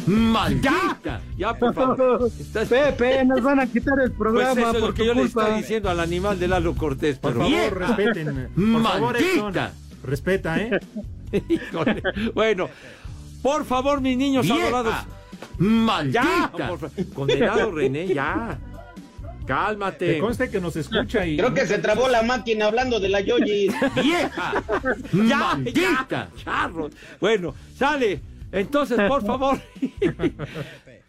¡Maldita! Ya, por favor. Estás- Pepe, nos van a quitar el Pues programa eso es por lo que tu yo le estoy diciendo al animal de Lalo Cortés. Por pero- favor, respeten. Por favor, Edson. ¡Maldita! Respeta, ¿eh? Híjole. Bueno, por favor, mis niños Vieja. adorados. ¡Maldita! Ya, por Condenado René, ya. Cálmate. Te conste que nos escucha y... Creo que se trabó la máquina hablando de la Yoyi. ¡Vieja! ¡Ya, ya! ¡Charros! Bueno, sale. Entonces, por favor,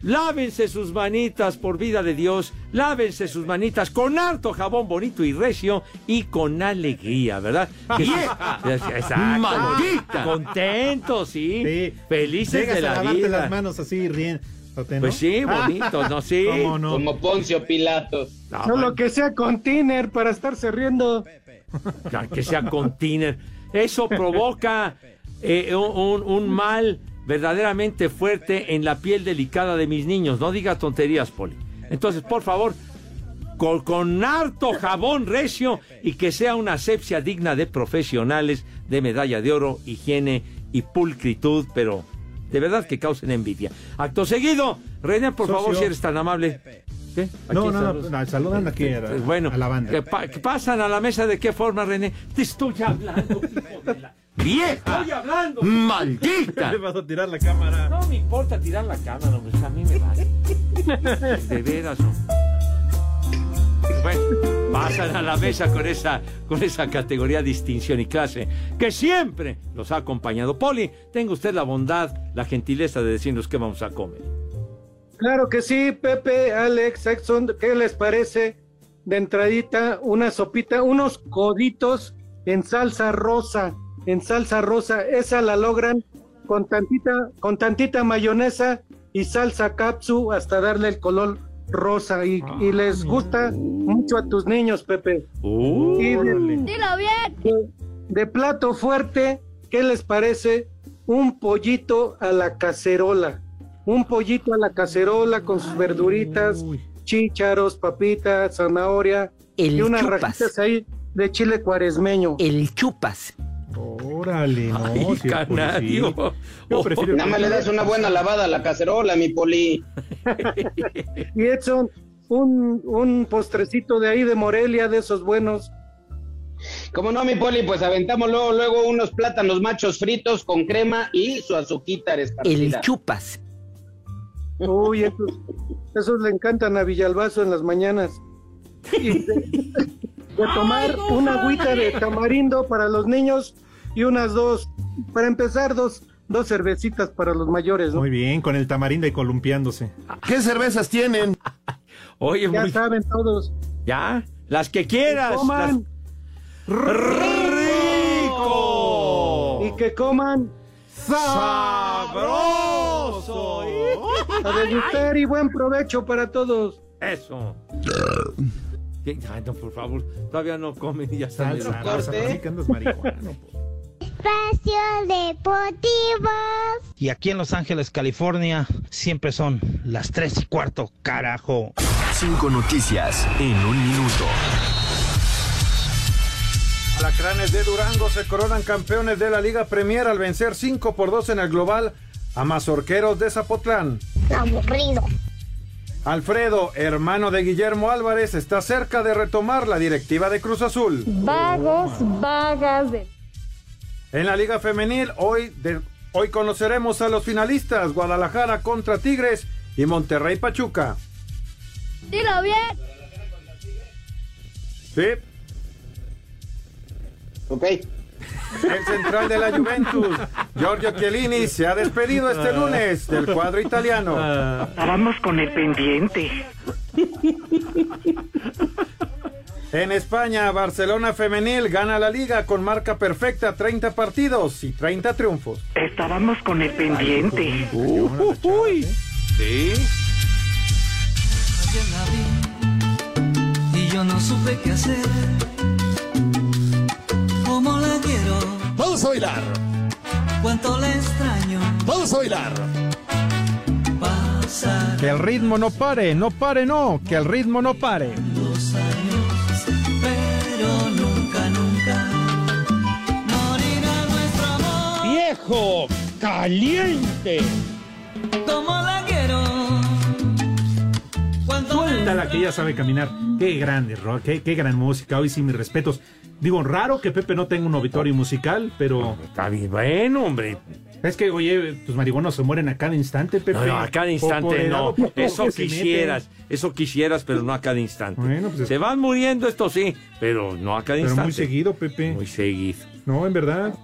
lávense sus manitas por vida de Dios. Lávense sus manitas con harto jabón bonito y recio y con alegría, ¿verdad? Que- ¡Vieja! Exacto. ¡Maldita! Contentos, sí. Felices Llegas de a la lavarte vida. las manos así, riendo. Pues sí, bonito, ¿no? Sí. ¿Cómo no? Como Poncio Pilatos. Solo que sea con Tiner para estarse riendo. Que sea con tiner. Eso provoca eh, un, un mal verdaderamente fuerte en la piel delicada de mis niños. No digas tonterías, Poli. Entonces, por favor, con, con harto jabón recio y que sea una asepsia digna de profesionales de medalla de oro, higiene y pulcritud, pero de verdad que causen envidia. Acto seguido, René, por favor, si eres tan amable. ¿Qué? No, no, no, no, saludan aquí a, Pues bueno, a la banda. que, pa- que pasan a la mesa de qué forma, René. Te estoy hablando, hijo de la... ¡Vieja! Estoy hablando. ¡Maldita! Le vas a tirar la cámara. No me importa tirar la cámara, hombre, a mí me vale. De veras, no. Bueno, pasan a la mesa con esa, con esa categoría, distinción y clase que siempre los ha acompañado. Poli, tenga usted la bondad, la gentileza de decirnos qué vamos a comer. Claro que sí, Pepe, Alex, Exxon, ¿qué les parece? De entradita, una sopita, unos coditos en salsa rosa, en salsa rosa, esa la logran con tantita, con tantita mayonesa y salsa capsu hasta darle el color rosa y, y les gusta mucho a tus niños, Pepe. Y de- Dilo bien. de, de plato fuerte, ¿qué les parece? Un pollito a la cacerola. Un pollito a la cacerola con sus verduritas, chícharos, papitas, zanahoria El y unas chupas. rajitas ahí de chile cuaresmeño. El chupas. Órale, no, Ay, canario. Yo prefiero- Nada más le das una buena lavada a la cacerola, mi poli. Y Edson, un, un postrecito de ahí de Morelia, de esos buenos. Como no, mi poli, pues aventamos luego, luego unos plátanos machos fritos con crema y su azuquita esparcida. El chupas. Uy, esos, esos le encantan a Villalbazo en las mañanas. Y de, de tomar una agüita de tamarindo para los niños y unas dos, para empezar, dos, dos cervecitas para los mayores, ¿no? Muy bien, con el tamarindo y columpiándose. ¿Qué cervezas tienen? Oye, Ya muy- saben todos. ya, las que quieras. Coman. ¡Rico! Y que coman ¡Sabroso! a degustar y buen provecho para todos. Eso. ¿Qué? Ay, no, por favor, todavía no comen y ya están. Salsa, en- Espacio Deportivo. Y aquí en Los Ángeles, California, siempre son las 3 y cuarto, carajo. Cinco noticias en un minuto. Alacranes de Durango se coronan campeones de la Liga Premier al vencer 5 por 2 en el global a Mazorqueros de Zapotlán. Aburrido. Alfredo, hermano de Guillermo Álvarez, está cerca de retomar la directiva de Cruz Azul. Vagos, vagas de... En la Liga Femenil, hoy, de- hoy conoceremos a los finalistas: Guadalajara contra Tigres y Monterrey Pachuca. Dilo bien. Sí, Ok. el central de la Juventus, Giorgio Chiellini, se ha despedido este lunes del cuadro italiano. Estábamos con el pendiente. En España, Barcelona Femenil gana la liga con marca perfecta, 30 partidos y 30 triunfos. Estábamos con el pendiente. Uy. Sí. Ayer la vi y yo no supe qué hacer. ¿Cómo la quiero? Vamos a bailar. ¿Cuánto la extraño? Vamos a bailar. Pasar Que el ritmo no pare, no pare, no, que el ritmo no pare. Caliente. Como la quiero. Suéltala que ya sabe caminar. Qué grande, Rock. Qué, qué gran música. Hoy sí, mis respetos. Digo, raro que Pepe no tenga un auditorio musical, pero. Está bien, bueno, hombre. Es que, oye, tus marihuanos se mueren a cada instante, Pepe. No, no, a cada instante no. Eso quisieras, eso quisieras, pero no a cada instante. Bueno, pues- se van muriendo, esto sí, pero no a cada Pero instante. muy seguido, Pepe. Muy seguido. No, en verdad.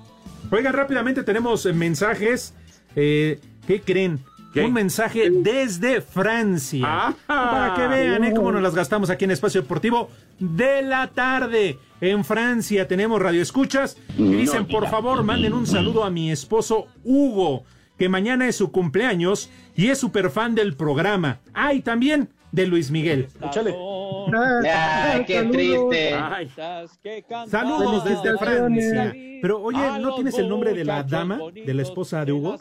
Oigan, rápidamente tenemos eh, mensajes. Eh, ¿Qué creen? Un mensaje desde Francia. Para que vean ¿eh? cómo nos las gastamos aquí en Espacio Deportivo de la tarde. En Francia tenemos radio escuchas y No dicen, por favor, manden un saludo a mi esposo Hugo, que mañana es su cumpleaños y es súper fan del programa. Ah, y también de Luis Miguel. Échale. Ay, qué triste. Saludos desde Francia. Pero oye, ¿no tienes el nombre de la dama, de la esposa de Hugo?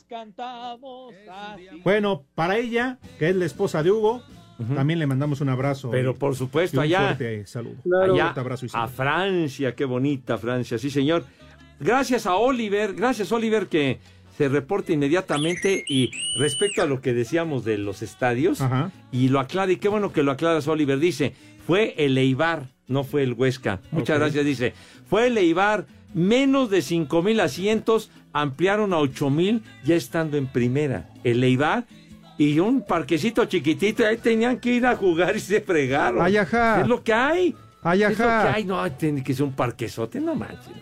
Bueno, para ella, que es la esposa de Hugo, también le mandamos un abrazo. Pero por supuesto, y un allá, fuerte saludo. allá Un fuerte abrazo y a. Francia, qué bonita Francia, sí señor. Gracias a Oliver, gracias Oliver que se reporta inmediatamente y respecto a lo que decíamos de los estadios y lo aclara y qué bueno que lo aclaras Oliver, dice, fue el Eibar, no fue el Huesca. Muchas gracias, dice, fue el Eibar, menos de cinco mil asientos, ampliaron a ocho mil ya estando en primera. El Eibar y un parquecito chiquitito, ahí tenían que ir a jugar y se fregaron. Ay, ajá. Es lo que hay. Ay, ajá. que hay, no, tiene que ser un parquesote, no manches.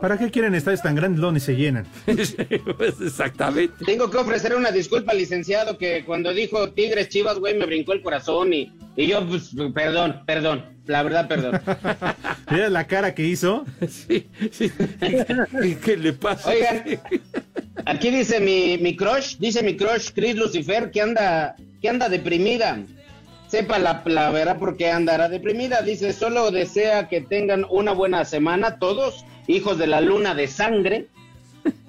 ¿Para qué quieren estadios tan grandes donde se llenan? pues exactamente. Tengo que ofrecer una disculpa licenciado que cuando dijo Tigres Chivas, güey, me brincó el corazón y, y yo, pues, perdón, perdón, la verdad, perdón. Mira la cara que hizo. Sí, sí. ¿Qué, le pasa? Oigan, aquí dice mi, mi crush, dice mi crush Chris Lucifer que anda, que anda deprimida. Sepa la, la verdad por qué andará deprimida. Dice, solo desea que tengan una buena semana todos, hijos de la luna de sangre.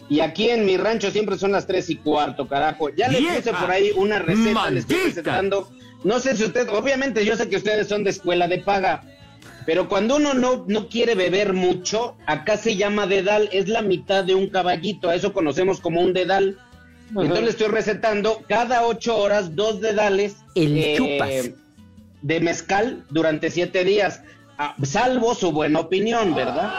Y aquí en mi rancho siempre son las tres y cuarto, carajo. Ya les puse por ahí una receta, les estoy ¡Maldita! recetando. No sé si usted, obviamente yo sé que ustedes son de escuela de paga, pero cuando uno no, no quiere beber mucho, acá se llama dedal, es la mitad de un caballito, a eso conocemos como un dedal. Ajá. Entonces le estoy recetando cada ocho horas dos dedales El chupas. de mezcal durante siete días, Ah, salvo su buena opinión, ¿verdad?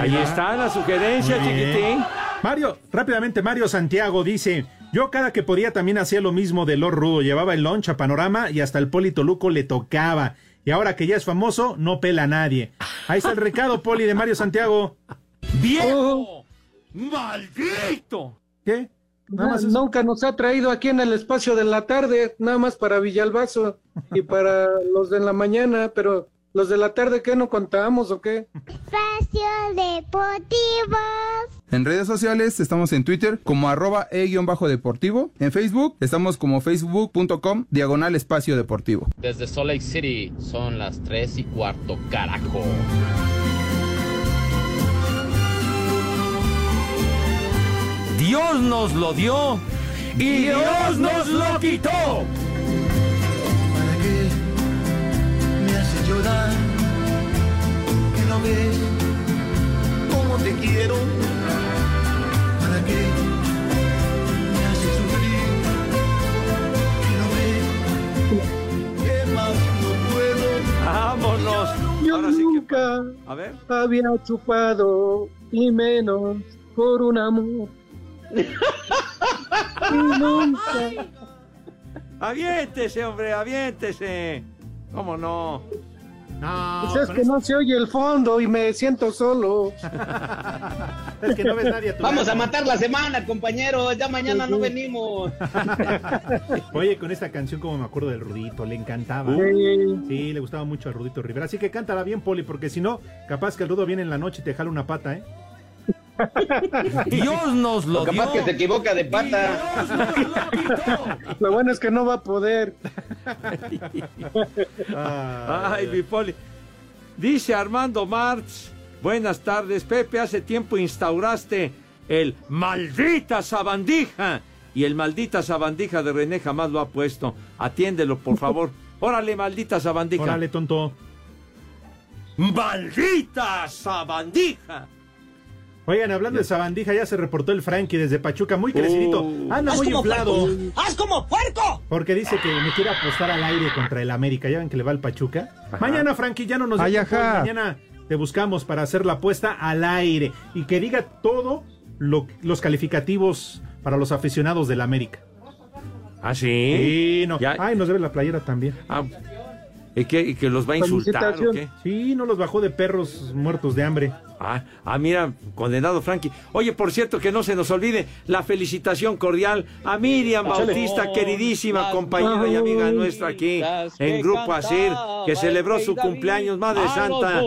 Ahí está la sugerencia, Muy bien. chiquitín. Mario, rápidamente, Mario Santiago dice: Yo cada que podía también hacía lo mismo de Lord Rudo. Llevaba el lunch a Panorama y hasta el Polito Luco le tocaba. Y ahora que ya es famoso, no pela a nadie. Ahí está el recado, Poli, de Mario Santiago. ¡Viejo! ¡Maldito! ¿Qué? Nada más nunca nos ha traído aquí en el espacio de la tarde, nada más para Villalbazo y para los de la mañana, pero los de la tarde, ¿qué no contábamos o qué? Espacio Deportivo. En redes sociales estamos en Twitter como arroba e-deportivo. En Facebook estamos como facebook.com diagonal espacio deportivo. Desde Salt Lake City son las 3 y cuarto, carajo. Dios nos lo dio y Dios nos lo quitó. ¿Para qué me haces llorar? Que no ves cómo te quiero. ¿Para qué me haces sufrir? Que no ves que más no puedo. Vámonos. Yo nunca A ver. había chupado y menos por un amor. Y nunca. Aviéntese, hombre, aviéntese. ¿Cómo no? No. Pues es que no se oye el fondo y me siento solo. Es que no ves nadie a tu Vamos lado. a matar la semana, compañeros, ya mañana no venimos. Oye, con esta canción, como me acuerdo del Rudito, le encantaba. Sí. Sí, le gustaba mucho al Rudito Rivera. Así que cántala bien, Poli, porque si no, capaz que el Rudo viene en la noche y te jala una pata, ¿eh? Dios nos lo O capaz dio. que se equivoca de pata. Lo bueno es que no va a poder. Ay, mi poli. Dice Armando Marx. Buenas tardes, Pepe. Hace tiempo instauraste el maldita sabandija. Y el maldita sabandija de René jamás lo ha puesto. Atiéndelo, por favor. Órale, maldita sabandija. Órale, tonto. ¡Maldita sabandija! Oigan, hablando de sabandija, ya se reportó el Frankie desde Pachuca, muy crecidito. Uh. Anda ¡Haz muy inflado. puerco! ¡Haz como puerco! Porque dice que me quiere apostar al aire contra el América. Ya ven que le va al Pachuca. Mañana, Frankie, ya no nos Ay, ajá. Mañana te buscamos para hacer la apuesta al aire y que diga todo lo- los calificativos para los aficionados del América. ¿Ah, sí? Sí, no. Ay, nos debe la playera también. Ah, ¿y, que, y que los va a insultar o qué? Sí, no los bajó de perros muertos de hambre. Ah, ah, mira, condenado Frankie. Oye, por cierto, que no se nos olvide la felicitación cordial a Miriam Échale. Bautista, queridísima compañera y amiga nuestra aquí en Grupo Asir, que celebró su cumpleaños, Madre Santa.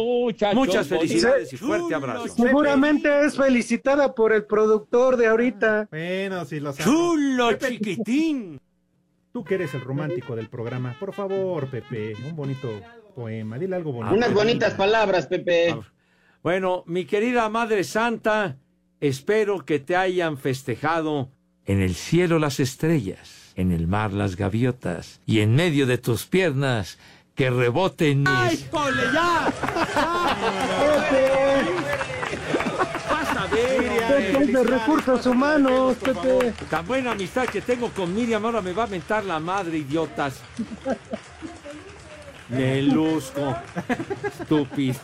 Muchas felicidades y fuerte abrazo. Seguramente es felicitada por el productor de ahorita. Bueno, si lo Chulo, chiquitín. Tú que eres el romántico del programa, por favor, Pepe, un bonito poema, dile algo bonito. Unas bonitas palabras, Pepe. Bueno, mi querida Madre Santa, espero que te hayan festejado en el cielo las estrellas, en el mar las gaviotas y en medio de tus piernas que reboten mis... ¡Ponle ya! ¡Vas a ver! Pepe es de recursos humanos, Pepe. Tan buena amistad que tengo con Miriam, ahora me va a mentar la madre, idiotas. Me luzco. Estúpido.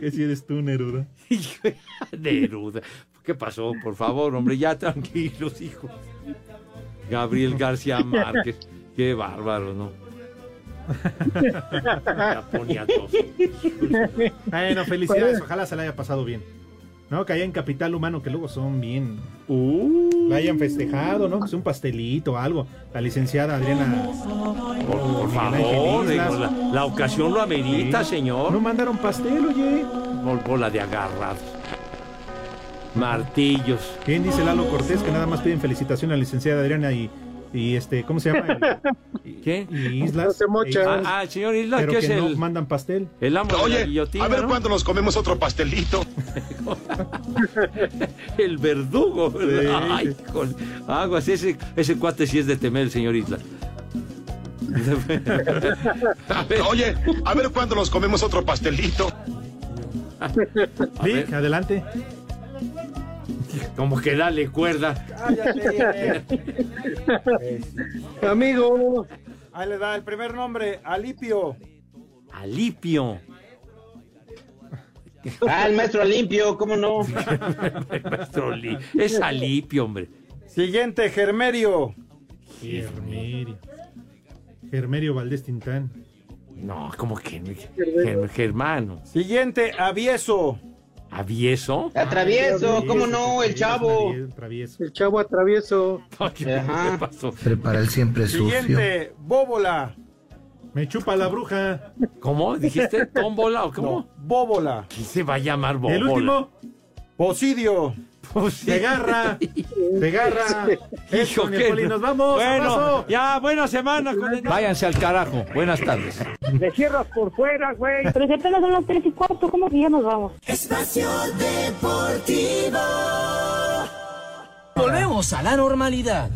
Que si eres tú, Neruda. Neruda. ¿Qué pasó? Por favor, hombre, ya tranquilos, hijo. Gabriel García Márquez. Qué bárbaro, ¿no? Ya ponía tos. Bueno, felicidades, ojalá se la haya pasado bien. No, que en Capital Humano, que luego son bien. Uh. La hayan festejado, ¿no? Que sea un pastelito o algo. La licenciada Adriana. Por, favor, digo, la, la ocasión lo amerita, señor. No mandaron pastel, oye. Por bola de agarrados. Martillos. Bien dice Lalo Cortés que nada más piden felicitación a la licenciada Adriana y, y este, ¿cómo se llama? ¿Qué? Y Islas. Ah, ah, el señor Islas, Pero que que es no el, mandan pastel. el amo de la Oye, guillotina, a ver ¿no? cuándo nos comemos otro pastelito. el verdugo, ¿verdad? Sí, Ay, con aguas, ese, ese cuate sí es de temer, señor Isla. Oye, a ver cuándo nos comemos otro pastelito. Vic, adelante. Como que dale cuerda. Amigo. Ahí le da el primer nombre, Alipio. Alipio. Ah, el maestro Limpio, ¿cómo no? Maestro Li- es Alipio, hombre. Siguiente, Germerio. Germerio. Germerio Valdés Tintán. No, como que Ger- Germano. Siguiente, Avieso. ¿Avieso? Atravieso, ¿cómo no? El chavo. El chavo atravieso. ¿Qué pasó? Prepara el siempre sucio. Siguiente, Bóbola. Me chupa la bruja. ¿Cómo? ¿Dijiste tómbola o cómo? Bóbola. ¿Quién se va a llamar Bóbola? El último. Posidio. Segarra. Segarra. Eso, mi qué- Poli, nos vamos. Bueno, abrazo. ya, buena semana. condenado. Váyanse al carajo. Buenas tardes. Me cierras por fuera, güey. Pero si apenas son las tres y cuarto, ¿cómo que ya nos vamos? Espacio Deportivo. Volvemos a la normalidad.